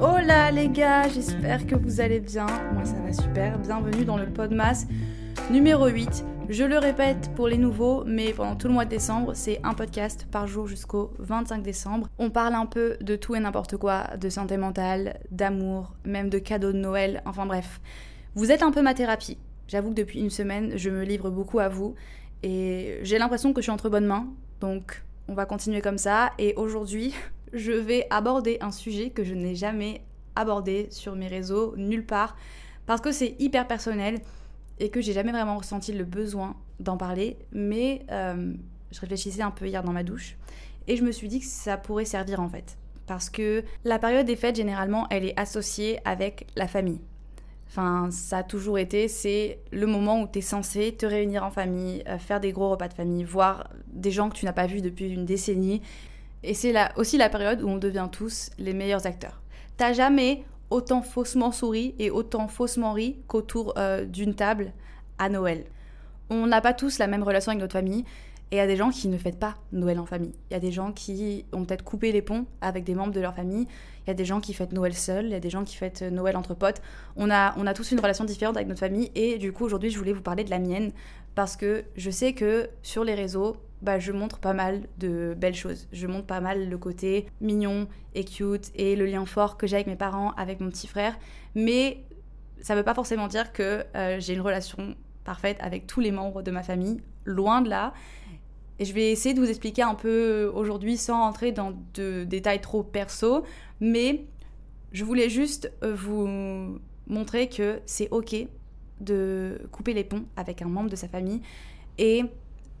Hola les gars, j'espère que vous allez bien. Moi ça va super. Bienvenue dans le Podmas numéro 8. Je le répète pour les nouveaux, mais pendant tout le mois de décembre, c'est un podcast par jour jusqu'au 25 décembre. On parle un peu de tout et n'importe quoi, de santé mentale, d'amour, même de cadeaux de Noël, enfin bref. Vous êtes un peu ma thérapie. J'avoue que depuis une semaine, je me livre beaucoup à vous et j'ai l'impression que je suis entre bonnes mains. Donc on va continuer comme ça. Et aujourd'hui, je vais aborder un sujet que je n'ai jamais abordé sur mes réseaux, nulle part, parce que c'est hyper personnel et que j'ai jamais vraiment ressenti le besoin d'en parler. Mais euh, je réfléchissais un peu hier dans ma douche et je me suis dit que ça pourrait servir en fait. Parce que la période des fêtes, généralement, elle est associée avec la famille. Enfin, ça a toujours été, c'est le moment où tu es censé te réunir en famille, euh, faire des gros repas de famille, voir des gens que tu n'as pas vus depuis une décennie. Et c'est aussi la période où on devient tous les meilleurs acteurs. T'as jamais autant faussement souri et autant faussement ri qu'autour euh, d'une table à Noël. On n'a pas tous la même relation avec notre famille. Et il y a des gens qui ne fêtent pas Noël en famille. Il y a des gens qui ont peut-être coupé les ponts avec des membres de leur famille. Il y a des gens qui fêtent Noël seuls. Il y a des gens qui fêtent Noël entre potes. On a, on a tous une relation différente avec notre famille. Et du coup, aujourd'hui, je voulais vous parler de la mienne. Parce que je sais que sur les réseaux, bah, je montre pas mal de belles choses. Je montre pas mal le côté mignon et cute et le lien fort que j'ai avec mes parents, avec mon petit frère. Mais ça ne veut pas forcément dire que euh, j'ai une relation parfaite avec tous les membres de ma famille. Loin de là. Et je vais essayer de vous expliquer un peu aujourd'hui sans rentrer dans de détails trop perso, mais je voulais juste euh, vous montrer que c'est ok de couper les ponts avec un membre de sa famille et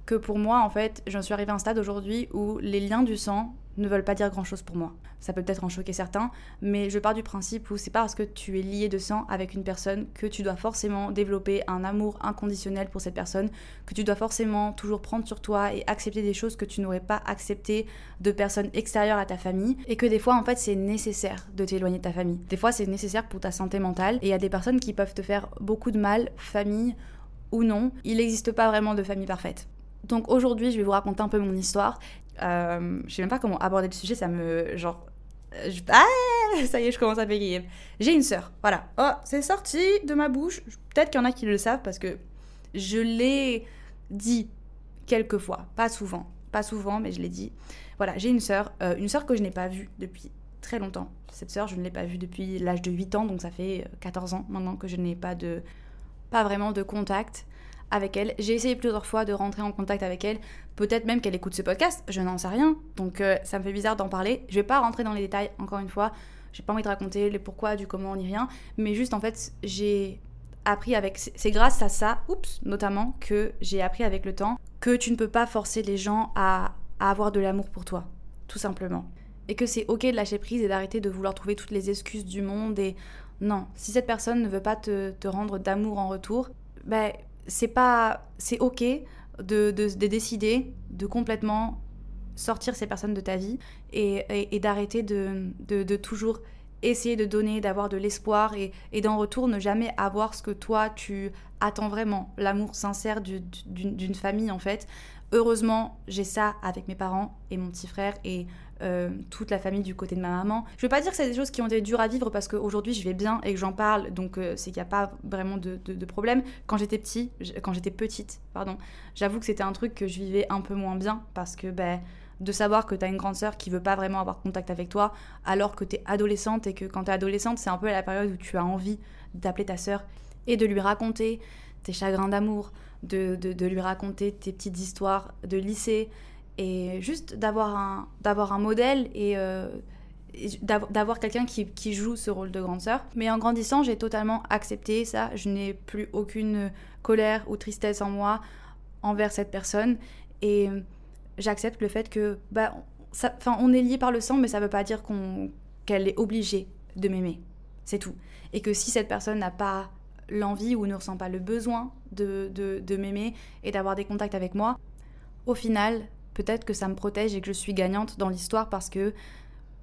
que pour moi, en fait, j'en suis arrivée à un stade aujourd'hui où les liens du sang ne veulent pas dire grand chose pour moi. Ça peut peut-être en choquer certains, mais je pars du principe où c'est pas parce que tu es lié de sang avec une personne que tu dois forcément développer un amour inconditionnel pour cette personne, que tu dois forcément toujours prendre sur toi et accepter des choses que tu n'aurais pas acceptées de personnes extérieures à ta famille, et que des fois en fait c'est nécessaire de t'éloigner de ta famille. Des fois c'est nécessaire pour ta santé mentale, et il y a des personnes qui peuvent te faire beaucoup de mal, famille ou non. Il n'existe pas vraiment de famille parfaite. Donc aujourd'hui, je vais vous raconter un peu mon histoire. Euh, je sais même pas comment aborder le sujet, ça me. Genre. Euh, ah Ça y est, je commence à bégayer. J'ai une sœur, voilà. Oh, c'est sorti de ma bouche. Peut-être qu'il y en a qui le savent parce que je l'ai dit quelques fois. Pas souvent. Pas souvent, mais je l'ai dit. Voilà, j'ai une sœur. Euh, une sœur que je n'ai pas vue depuis très longtemps. Cette sœur, je ne l'ai pas vue depuis l'âge de 8 ans, donc ça fait 14 ans maintenant que je n'ai pas de. Pas vraiment de contact avec elle. J'ai essayé plusieurs fois de rentrer en contact avec elle. Peut-être même qu'elle écoute ce podcast, je n'en sais rien. Donc euh, ça me fait bizarre d'en parler. Je vais pas rentrer dans les détails, encore une fois. J'ai pas envie de raconter les pourquoi, du comment, ni rien. Mais juste en fait, j'ai appris avec. C'est grâce à ça, oups, notamment, que j'ai appris avec le temps que tu ne peux pas forcer les gens à, avoir de l'amour pour toi. Tout simplement. Et que c'est ok de lâcher prise et d'arrêter de vouloir trouver toutes les excuses du monde. Et non, si cette personne ne veut pas te rendre d'amour en retour, ben c'est pas c'est ok de, de, décider de complètement sortir ces personnes de ta vie et, et, d'arrêter de, de, toujours essayer de donner, d'avoir de l'espoir et, et d'en retour ne jamais avoir ce que toi tu attends vraiment, l'amour sincère d'une famille en fait. Heureusement, j'ai ça avec mes parents et mon petit frère et euh, toute la famille du côté de ma maman. Je veux pas dire que c'est des choses qui ont été dures à vivre parce qu'aujourd'hui je vais bien et que j'en parle, donc euh, c'est qu'il n'y a pas vraiment de, problème. Quand j'étais petit, quand j'étais petite, pardon, j'avoue que c'était un truc que je vivais un peu moins bien parce que ben de savoir que tu as une grande sœur qui veut pas vraiment avoir contact avec toi alors que tu es adolescente et que quand tu es adolescente, c'est un peu la période où tu as envie d'appeler ta sœur et de lui raconter tes chagrins d'amour, de, lui raconter tes petites histoires de lycée, et juste d'avoir un, un modèle et, euh, d'avoir quelqu'un qui, joue ce rôle de grande sœur. Mais en grandissant, j'ai totalement accepté ça. Je n'ai plus aucune colère ou tristesse en moi envers cette personne et j'accepte le fait que bah on est lié par le sang mais ça veut pas dire qu'elle est obligée de m'aimer. C'est tout. Et que si cette personne n'a pas l'envie ou ne ressent pas le besoin de, de, m'aimer et d'avoir des contacts avec moi, au final, peut-être que ça me protège et que je suis gagnante dans l'histoire parce que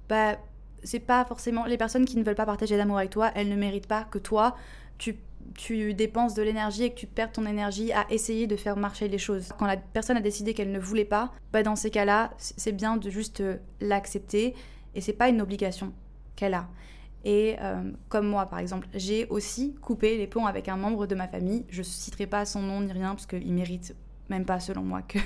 bah, c'est pas forcément. Les personnes qui ne veulent pas partager d'amour avec toi, elles ne méritent pas que toi, tu, tu dépenses de l'énergie et que tu perds ton énergie à essayer de faire marcher les choses. Quand la personne a décidé qu'elle ne voulait pas, bah dans ces cas-là, c'est bien de juste euh, l'accepter et c'est pas une obligation qu'elle a. Et euh, comme moi, par exemple, j'ai aussi coupé les ponts avec un membre de ma famille. Je ne citerai pas son nom ni rien, parce qu'il mérite même pas, selon moi, que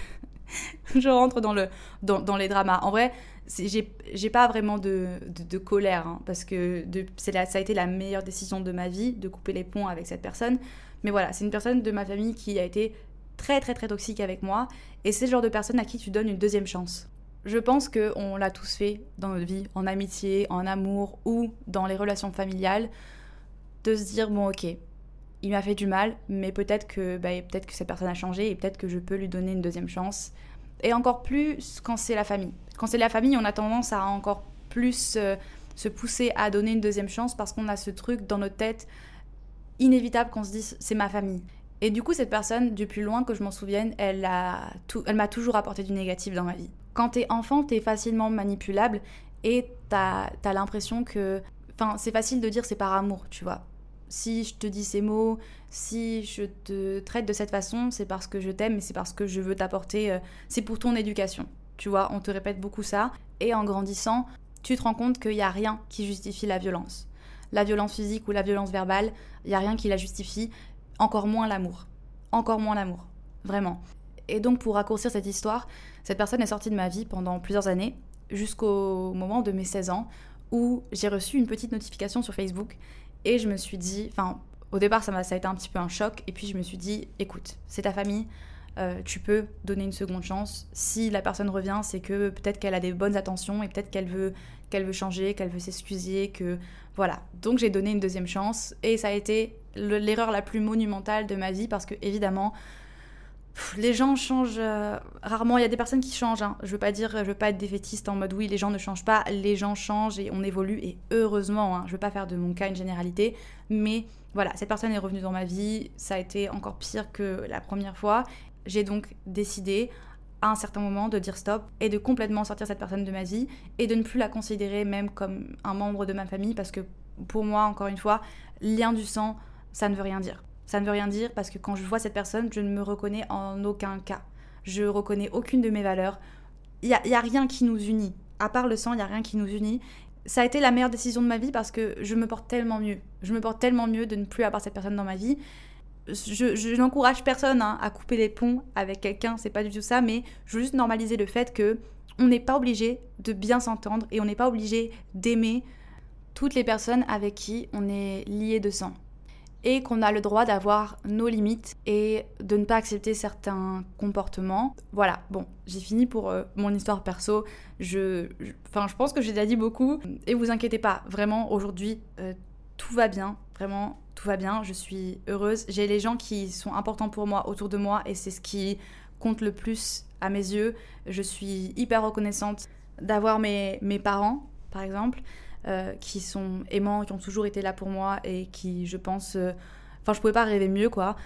je rentre dans, le, dans, les dramas. En vrai, j'ai pas vraiment de, de, colère, hein, parce que la, ça a été la meilleure décision de ma vie, de couper les ponts avec cette personne. Mais voilà, c'est une personne de ma famille qui a été très très très toxique avec moi, et c'est le genre de personne à qui tu donnes une deuxième chance. Je pense qu'on l'a tous fait dans notre vie, en amitié, en amour ou dans les relations familiales, de se dire bon ok, il m'a fait du mal, mais peut-être que, bah, peut que cette personne a changé et peut-être que je peux lui donner une deuxième chance. Et encore plus quand c'est la famille. Quand c'est la famille, on a tendance à encore plus euh, se pousser à donner une deuxième chance parce qu'on a ce truc dans notre tête inévitable qu'on se dise c'est ma famille. Et du coup, cette personne, du plus loin que je m'en souvienne, elle, elle m'a toujours apporté du négatif dans ma vie. Quand t'es enfant, t'es facilement manipulable et t'as as, l'impression que. Enfin, c'est facile de dire c'est par amour, tu vois. Si je te dis ces mots, si je te traite de cette façon, c'est parce que je t'aime et c'est parce que je veux t'apporter. Euh, c'est pour ton éducation. Tu vois, on te répète beaucoup ça. Et en grandissant, tu te rends compte qu'il n'y a rien qui justifie la violence. La violence physique ou la violence verbale, il n'y a rien qui la justifie. Encore moins l'amour. Encore moins l'amour. Vraiment. Et donc, pour raccourcir cette histoire, cette personne est sortie de ma vie pendant plusieurs années, jusqu'au moment de mes 16 ans, où j'ai reçu une petite notification sur Facebook et je me suis dit, enfin, au départ, ça, a, été un petit peu un choc, et puis je me suis dit, écoute, c'est ta famille, euh, tu peux donner une seconde chance. Si la personne revient, c'est que peut-être qu'elle a des bonnes intentions et peut-être qu'elle veut, qu'elle veut changer, qu'elle veut s'excuser, que voilà. Donc j'ai donné une deuxième chance et ça a été l'erreur la plus monumentale de ma vie parce que évidemment les gens changent euh, rarement. Il y a des personnes qui changent. Hein. Je veux pas dire, je veux pas être défaitiste en mode oui, les gens ne changent pas. Les gens changent et on évolue et heureusement. Hein. Je veux pas faire de mon cas une généralité, mais voilà, cette personne est revenue dans ma vie. Ça a été encore pire que la première fois. J'ai donc décidé à un certain moment de dire stop et de complètement sortir cette personne de ma vie et de ne plus la considérer même comme un membre de ma famille parce que pour moi, encore une fois, lien du sang, ça ne veut rien dire. Ça ne veut rien dire parce que quand je vois cette personne, je ne me reconnais en aucun cas. Je reconnais aucune de mes valeurs. Il n'y a, rien qui nous unit. À part le sang, il n'y a rien qui nous unit. Ça a été la meilleure décision de ma vie parce que je me porte tellement mieux. Je me porte tellement mieux de ne plus avoir cette personne dans ma vie. Je, n'encourage personne hein, à couper les ponts avec quelqu'un, c'est pas du tout ça, mais je veux juste normaliser le fait que on n'est pas obligé de bien s'entendre et on n'est pas obligé d'aimer toutes les personnes avec qui on est lié de sang et qu'on a le droit d'avoir nos limites et de ne pas accepter certains comportements. Voilà, bon, j'ai fini pour euh, mon histoire perso. Je, enfin, je pense que j'ai déjà dit beaucoup. Et vous inquiétez pas, vraiment, aujourd'hui, euh, tout va bien. Vraiment, tout va bien. Je suis heureuse. J'ai les gens qui sont importants pour moi autour de moi et c'est ce qui compte le plus à mes yeux. Je suis hyper reconnaissante d'avoir mes, mes parents, par exemple. Euh, qui sont aimants, qui ont toujours été là pour moi et qui, je pense, euh, enfin, je pouvais pas rêver mieux, quoi.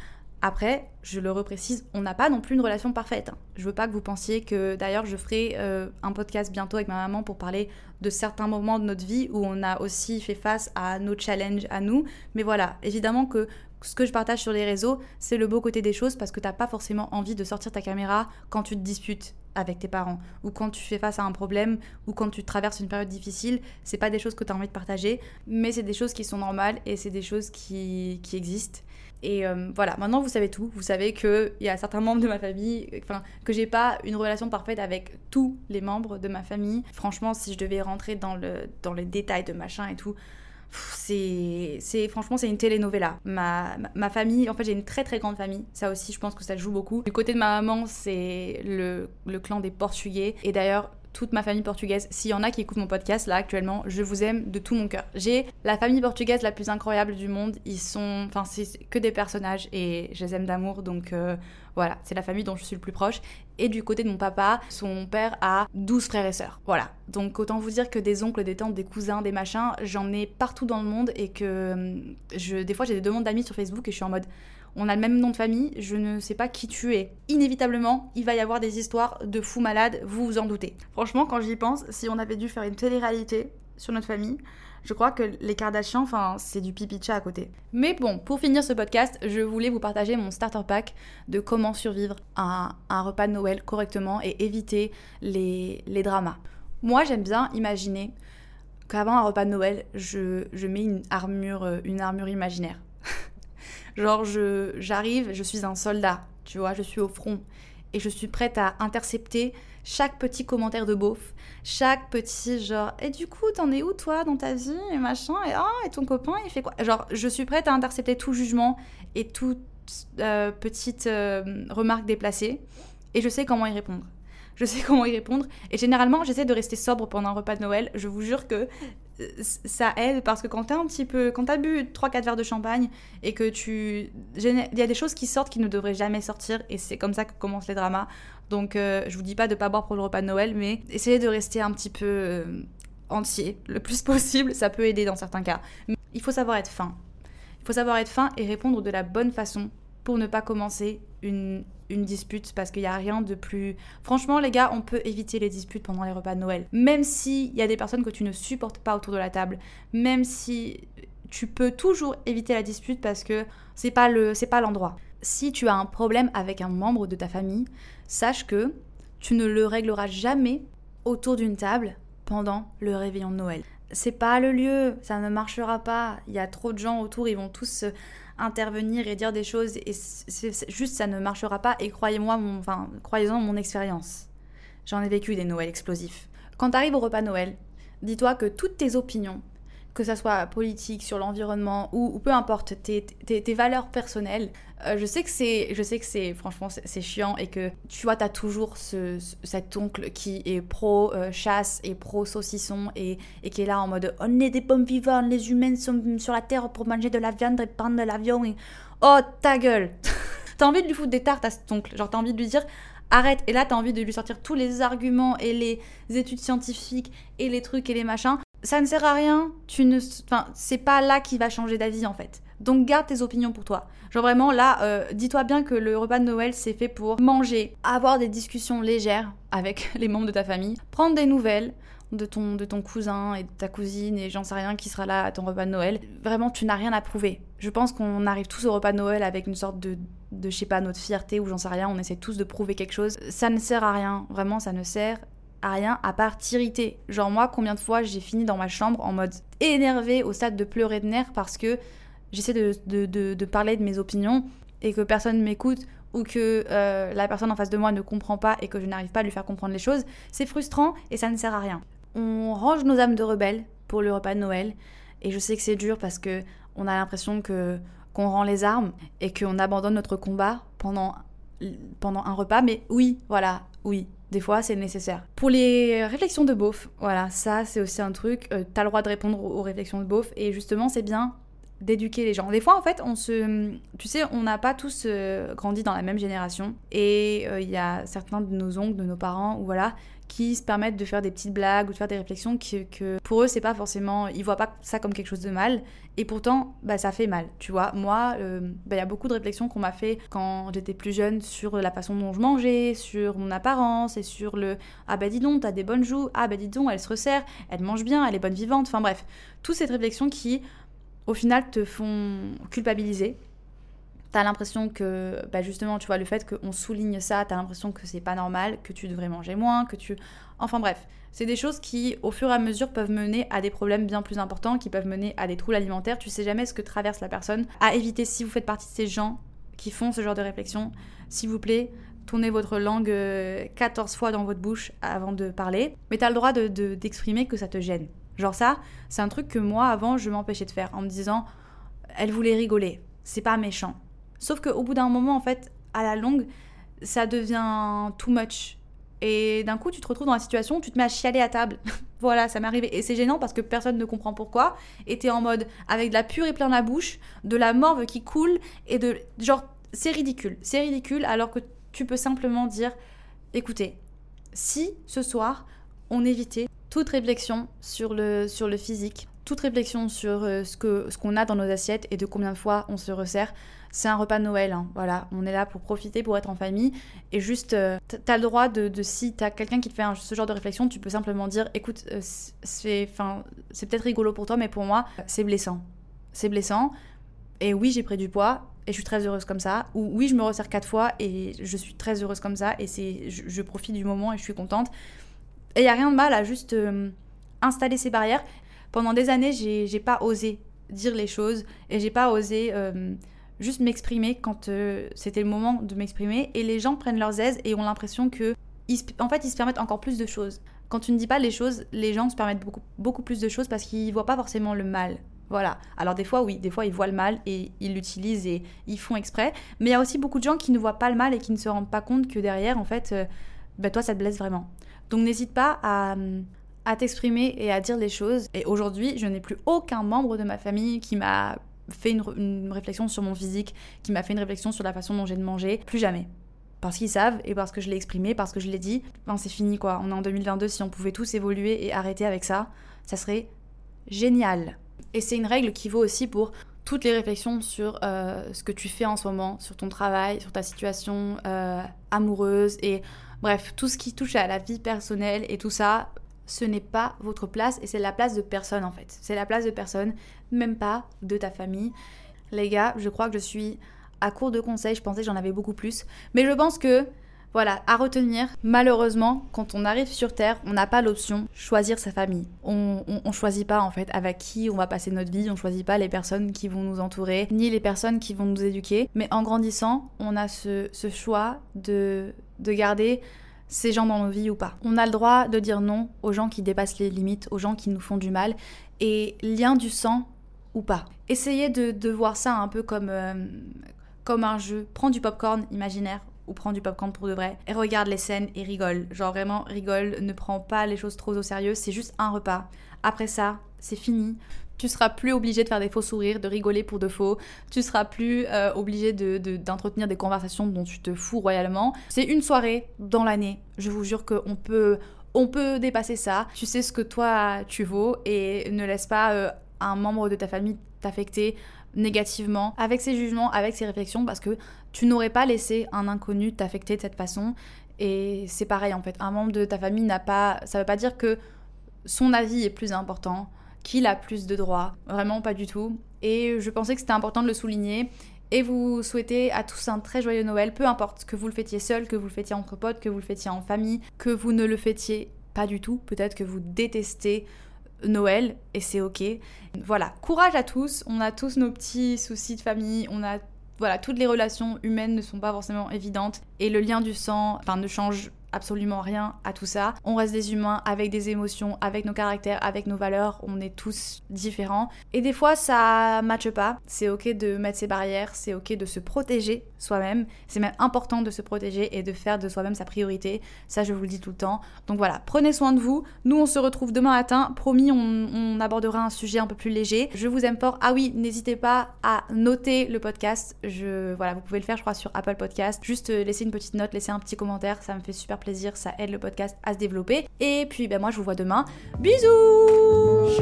Après, je le reprécise, on n'a pas non plus une relation parfaite. Je veux pas que vous pensiez que, d'ailleurs, je ferai euh, un podcast bientôt avec ma maman pour parler de certains moments de notre vie où on a aussi fait face à nos challenges à nous. Mais voilà, évidemment que ce que je partage sur les réseaux, c'est le beau côté des choses parce que t'as pas forcément envie de sortir ta caméra quand tu te disputes avec tes parents ou quand tu fais face à un problème ou quand tu traverses une période difficile, c'est pas des choses que tu as envie de partager, mais c'est des choses qui sont normales et c'est des choses qui, qui existent. Et euh, voilà, maintenant vous savez tout. Vous savez qu'il y a certains membres de ma famille, enfin, que j'ai pas une relation parfaite avec tous les membres de ma famille. Franchement, si je devais rentrer dans, le, dans les détails de machin et tout, c'est, franchement c'est une telenovela. Ma, famille, en fait j'ai une très très grande famille, ça aussi je pense que ça joue beaucoup. Du côté de ma maman c'est le clan des Portugais et d'ailleurs toute ma famille portugaise. S'il y en a qui écoutent mon podcast là actuellement, je vous aime de tout mon cœur. J'ai la famille portugaise la plus incroyable du monde. Ils sont, enfin, c'est que des personnages et je les aime d'amour. Donc euh, voilà, c'est la famille dont je suis le plus proche. Et du côté de mon papa, son père a 12 frères et sœurs. Voilà. Donc autant vous dire que des oncles, des tantes, des cousins, des machins, j'en ai partout dans le monde et que hum, je, des fois j'ai des demandes d'amis sur Facebook et je suis en mode on a le même nom de famille, je ne sais pas qui tu es. Inévitablement, il va y avoir des histoires de fous malades, vous vous en doutez. Franchement, quand j'y pense, si on avait dû faire une télé-réalité sur notre famille, je crois que les Kardashians, enfin, c'est du pipi chat à côté. Mais bon, pour finir ce podcast, je voulais vous partager mon starter pack de comment survivre à un repas de Noël correctement et éviter les, les dramas. Moi, j'aime bien imaginer qu'avant un repas de Noël, je, je mets une armure, euh, une armure imaginaire. Genre, je, j'arrive, je suis un soldat, tu vois, je suis au front. Et je suis prête à intercepter chaque petit commentaire de beauf, chaque petit genre, et du coup, t'en es où toi dans ta vie, et machin, et ah, et ton copain, il fait quoi? Genre, je suis prête à intercepter tout jugement et toute euh, petite euh, remarque déplacée, et je sais comment y répondre je sais comment y répondre. Et généralement, j'essaie de rester sobre pendant un repas de Noël. Je vous jure que euh, ça aide parce que quand t'as un petit peu, quand t'as bu 3-4 verres de champagne et que tu. Il y a des choses qui sortent qui ne devraient jamais sortir et c'est comme ça que commencent les dramas. Donc euh, je vous dis pas de pas boire pour le repas de Noël, mais essayez de rester un petit peu euh, entier le plus possible. Ça peut aider dans certains cas. Mais il faut savoir être fin. Il faut savoir être fin et répondre de la bonne façon pour ne pas commencer une, une dispute parce qu'il n'y a rien de plus... Franchement les gars, on peut éviter les disputes pendant les repas de Noël. Même s'il y a des personnes que tu ne supportes pas autour de la table, même si tu peux toujours éviter la dispute parce que c'est pas le c'est pas l'endroit. Si tu as un problème avec un membre de ta famille, sache que tu ne le régleras jamais autour d'une table pendant le réveillon de Noël. C'est pas le lieu, ça ne marchera pas. Il y a trop de gens autour, ils vont tous intervenir et dire des choses et c'est juste ça ne marchera pas et croyez-moi enfin croyez-en mon expérience. J'en ai vécu des Noëls explosifs. Quand tu arrives au repas Noël, dis-toi que toutes tes opinions que ça soit politique, sur l'environnement ou, peu importe tes, tes, valeurs personnelles. Euh, je sais que c'est, je sais que c'est, franchement, c'est chiant et que tu vois, t'as toujours ce, cet oncle qui est pro euh, chasse et pro saucisson et, et, qui est là en mode on est des pommes vivantes, les humains sont sur la terre pour manger de la viande et prendre de l'avion. Et... Oh ta gueule T'as envie de lui foutre des tartes à cet oncle, genre t'as envie de lui dire arrête. Et là, t'as envie de lui sortir tous les arguments et les études scientifiques et les trucs et les machins ça ne sert à rien, tu ne, enfin, c'est pas là qui va changer d'avis en fait. Donc garde tes opinions pour toi. Genre vraiment là, euh, dis-toi bien que le repas de Noël c'est fait pour manger, avoir des discussions légères avec les membres de ta famille, prendre des nouvelles de ton, de ton cousin et de ta cousine et j'en sais rien qui sera là à ton repas de Noël. Vraiment, tu n'as rien à prouver. Je pense qu'on arrive tous au repas de Noël avec une sorte de, de je sais pas, notre fierté ou j'en sais rien, on essaie tous de prouver quelque chose. Ça ne sert à rien, vraiment ça ne sert à rien à part t'irriter. Genre moi, combien de fois j'ai fini dans ma chambre en mode énervé au stade de pleurer de nerfs parce que j'essaie de, parler de mes opinions et que personne ne m'écoute ou que euh, la personne en face de moi ne comprend pas et que je n'arrive pas à lui faire comprendre les choses, c'est frustrant et ça ne sert à rien. On range nos âmes de rebelles pour le repas de Noël et je sais que c'est dur parce que on a l'impression que qu'on rend les armes et qu'on abandonne notre combat pendant pendant un repas mais oui, voilà, oui, des fois, c'est nécessaire. Pour les réflexions de beauf, voilà, ça c'est aussi un truc. euh, T'as le droit de répondre aux réflexions de beauf et justement, c'est bien d'éduquer les gens. Des fois, en fait, on se, tu sais, on n'a pas tous euh, grandi dans la même génération et euh, il y a certains de nos oncles, de nos parents, ou voilà, qui se permettent de faire des petites blagues ou de faire des réflexions que pour eux c'est pas forcément ils voient pas ça comme quelque chose de mal. Et pourtant bah ça fait mal tu vois. Moi euh, bah, il y a beaucoup de réflexions qu'on m'a fait quand j'étais plus jeune sur la façon dont je mangeais sur mon apparence et sur le ah bah dis donc t'as des bonnes joues. Ah bah dis donc elle se resserre. Elle mange bien. Elle est bonne vivante enfin bref toutes ces réflexions qui au final te font culpabiliser t'as l'impression que, bah justement, tu vois, le fait qu'on souligne ça, t'as l'impression que c'est pas normal, que tu devrais manger moins, que tu. Enfin bref, c'est des choses qui, au fur et à mesure, peuvent mener à des problèmes bien plus importants, qui peuvent mener à des troubles alimentaires. Tu sais jamais ce que traverse la personne. À éviter, si vous faites partie de ces gens qui font ce genre de réflexion, s'il vous plaît, tournez votre langue 14 euh, fois dans votre bouche avant de parler. Mais t'as le droit d'exprimer de, que ça te gêne. Genre ça, c'est un truc que moi, avant, je m'empêchais de faire en me disant, elle voulait rigoler. C'est pas méchant Sauf qu'au bout d'un moment, en fait, à la longue, ça devient too much. Et d'un coup, tu te retrouves dans la situation où tu te mets à chialer à table. voilà, ça m'est arrivé. Et c'est gênant parce que personne ne comprend pourquoi. Et t'es en mode avec de la purée plein la bouche, de la morve qui coule, et de. Genre, c'est ridicule. C'est ridicule alors que tu peux simplement dire écoutez, si ce soir, on évitait toute réflexion sur le, sur le physique, toute réflexion sur euh, ce ce qu'on a dans nos assiettes et de combien de fois on se resserre, c'est un repas de Noël. Hein. Voilà, on est là pour profiter, pour être en famille. Et juste, euh, t'as le droit de, de si t'as quelqu'un qui te fait ce genre de réflexion, tu peux simplement dire écoute, euh, c'est peut-être rigolo pour toi, mais pour moi, c'est blessant. C'est blessant. Et oui, j'ai pris du poids et je suis très heureuse comme ça. Ou oui, je me resserre quatre fois et je suis très heureuse comme ça. Et c'est, je, profite du moment et je suis contente. Et il n'y a rien de mal à juste euh, installer ces barrières. Pendant des années, j'ai pas osé dire les choses et j'ai pas osé juste m'exprimer quand euh, c'était le moment de m'exprimer. Et les gens prennent leurs aises et ont l'impression que, en fait, ils se permettent encore plus de choses. Quand tu ne dis pas les choses, les gens se permettent beaucoup, beaucoup plus de choses parce qu'ils voient pas forcément le mal. Voilà. Alors des fois, oui, des fois ils voient le mal et ils l'utilisent et ils font exprès. Mais il y a aussi beaucoup de gens qui ne voient pas le mal et qui ne se rendent pas compte que derrière, en fait, euh, ben, toi, ça te blesse vraiment. Donc n'hésite pas à, à t'exprimer et à dire les choses. Et aujourd'hui, je n'ai plus aucun membre de ma famille qui m'a fait une, réflexion sur mon physique, qui m'a fait une réflexion sur la façon dont j'ai de manger, plus jamais. Parce qu'ils savent et parce que je l'ai exprimé, parce que je l'ai dit, ben c'est fini quoi. On est en 2022, si on pouvait tous évoluer et arrêter avec ça, ça serait génial. Et c'est une règle qui vaut aussi pour toutes les réflexions sur euh, ce que tu fais en ce moment, sur ton travail, sur ta situation euh, amoureuse et bref, tout ce qui touche à la vie personnelle et tout ça, ce n'est pas votre place et c'est la place de personne en fait. C'est la place de personne, même pas de ta famille. Les gars, je crois que je suis à court de conseils, je pensais j'en avais beaucoup plus. Mais je pense que, voilà, à retenir, malheureusement, quand on arrive sur Terre, on n'a pas l'option choisir sa famille. On, on, choisit pas en fait avec qui on va passer notre vie, on choisit pas les personnes qui vont nous entourer, ni les personnes qui vont nous éduquer. Mais en grandissant, on a ce, ce choix de, de garder ces gens dans nos vies ou pas. On a le droit de dire non aux gens qui dépassent les limites, aux gens qui nous font du mal, et lien du sang ou pas. Essayez de, voir ça un peu comme, euh, comme un jeu. Prends du popcorn imaginaire ou prends du popcorn pour de vrai et regarde les scènes et rigole. Genre vraiment rigole, ne prends pas les choses trop au sérieux, c'est juste un repas. Après ça, c'est fini. Tu seras plus obligé de faire des faux sourires, de rigoler pour de faux. Tu seras plus euh, obligé d'entretenir des conversations dont tu te fous royalement. C'est une soirée dans l'année. Je vous jure qu'on peut, on peut dépasser ça. Tu sais ce que toi tu vaux et ne laisse pas euh, un membre de ta famille t'affecter négativement avec ses jugements, avec ses réflexions, parce que tu n'aurais pas laissé un inconnu t'affecter de cette façon. Et c'est pareil en fait, un membre de ta famille n'a pas, ça veut pas dire que son avis est plus important qu'il a plus de droits. Vraiment pas du tout. Et je pensais que c'était important de le souligner. Et vous souhaitez à tous un très joyeux Noël, peu importe que vous le fêtiez seul, que vous le fêtiez entre potes, que vous le fêtiez en famille, que vous ne le fêtiez pas du tout. Peut-être que vous détestez Noël et c'est ok. Voilà, courage à tous. On a tous nos petits soucis de famille, on a voilà, toutes les relations humaines ne sont pas forcément évidentes et le lien du sang, enfin, ne change absolument rien à tout ça. On reste des humains avec des émotions, avec nos caractères, avec nos valeurs. On est tous différents. Et des fois, ça matche pas. C'est ok de mettre ses barrières, c'est ok de se protéger soi-même. C'est même important de se protéger et de faire de soi-même sa priorité. Ça, je vous le dis tout le temps. Donc voilà, prenez soin de vous. Nous, on se retrouve demain matin. Promis, on, abordera un sujet un peu plus léger. Je vous aime fort. Ah oui, n'hésitez pas à noter le podcast. Je, voilà, vous pouvez le faire, je crois, sur Apple Podcast. Juste euh, laisser une petite note, laisser un petit commentaire. Ça me fait super plaisir, ça aide le podcast à se développer. Et puis ben moi je vous vois demain. Bisous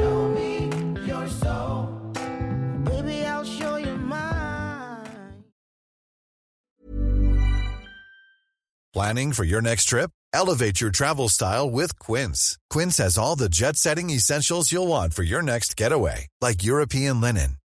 Planning for your next trip? Elevate your travel style with Quince. Quince has all the jet-setting essentials you'll want for your next getaway, like European linen,